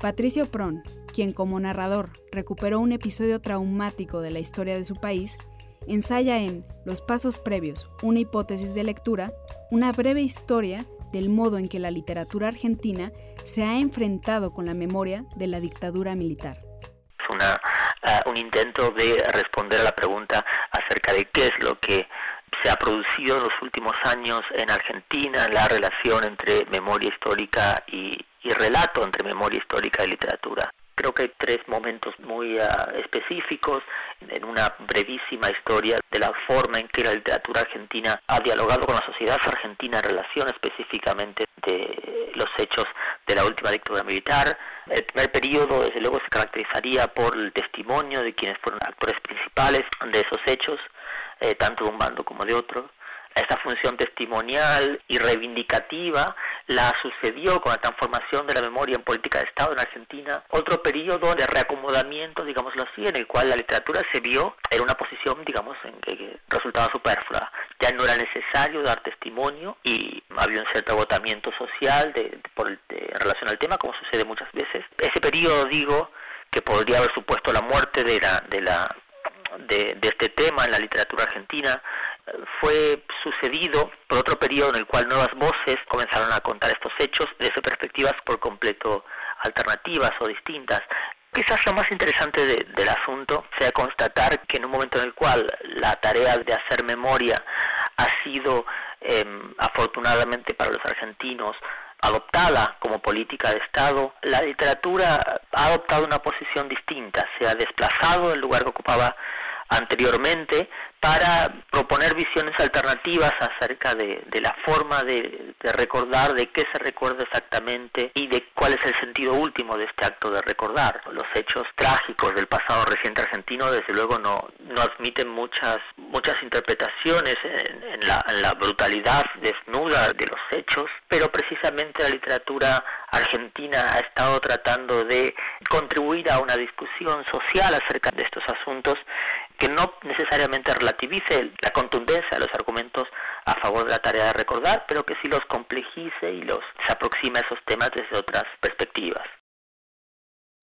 Patricio Pron, quien como narrador recuperó un episodio traumático de la historia de su país, ensaya en Los Pasos Previos, una hipótesis de lectura, una breve historia del modo en que la literatura argentina se ha enfrentado con la memoria de la dictadura militar. Una, ah, un intento de responder a la pregunta acerca de qué es lo que se ha producido en los últimos años en Argentina, la relación entre memoria histórica y, y relato, entre memoria histórica y literatura. Creo que hay tres momentos muy ah, específicos en una brevísima historia de la forma en que la literatura argentina ha dialogado con la sociedad argentina en relación específicamente de los hechos de la última dictadura militar. El primer periodo, desde luego, se caracterizaría por el testimonio de quienes fueron actores principales de esos hechos, eh, tanto de un bando como de otro esta función testimonial y reivindicativa la sucedió con la transformación de la memoria en política de Estado en Argentina, otro periodo de reacomodamiento, digámoslo así, en el cual la literatura se vio en una posición, digamos, en que resultaba superflua. Ya no era necesario dar testimonio y había un cierto agotamiento social de, por en relación al tema, como sucede muchas veces. Ese periodo, digo, que podría haber supuesto la muerte de la, de la de, de, este tema en la literatura argentina fue sucedido por otro periodo en el cual nuevas voces comenzaron a contar estos hechos desde perspectivas por completo alternativas o distintas. Quizás lo más interesante del asunto sea constatar que en un momento en el cual la tarea de hacer memoria ha sido em, afortunadamente para los argentinos adoptada como política de Estado, la literatura ha adoptado una posición distinta, se ha desplazado del lugar que ocupaba anteriormente para proponer visiones alternativas acerca de, de la forma de, recordar, de qué se recuerda exactamente y de cuál es el sentido último de este acto de recordar. Los hechos trágicos del pasado reciente argentino desde luego no, no admiten muchas, muchas interpretaciones en, en la brutalidad desnuda de los hechos, pero precisamente la literatura argentina ha estado tratando de contribuir a una discusión social acerca de estos asuntos que no necesariamente relativice la contundencia de los argumentos a favor de la tarea de recordar, pero que sí los complejice y los se aproxime a esos temas desde otras perspectivas.